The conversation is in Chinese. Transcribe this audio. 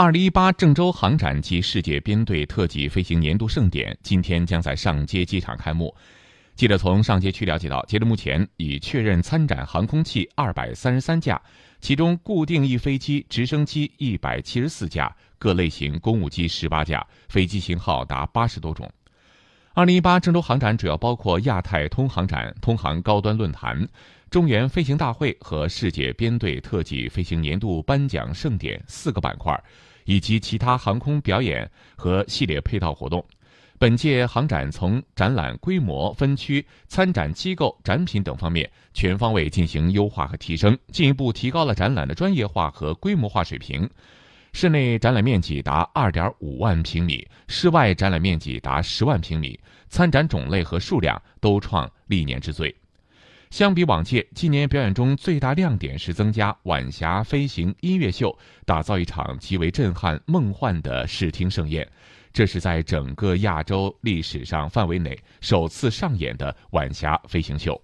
二零一八郑州航展暨世界编队特技飞行年度盛典今天将在上街机场开幕。记者从上街区了解到，截至目前，已确认参展航空器二百三十三架，其中固定翼飞机、直升机一百七十四架，各类型公务机十八架，飞机型号达八十多种。二零一八郑州航展主要包括亚太通航展、通航高端论坛。中原飞行大会和世界编队特技飞行年度颁奖盛典四个板块，以及其他航空表演和系列配套活动。本届航展从展览规模、分区、参展机构、展品等方面全方位进行优化和提升，进一步提高了展览的专业化和规模化水平。室内展览面积达二点五万平米，室外展览面积达十万平米，参展种类和数量都创历年之最。相比往届，今年表演中最大亮点是增加晚霞飞行音乐秀，打造一场极为震撼、梦幻的视听盛宴。这是在整个亚洲历史上范围内首次上演的晚霞飞行秀。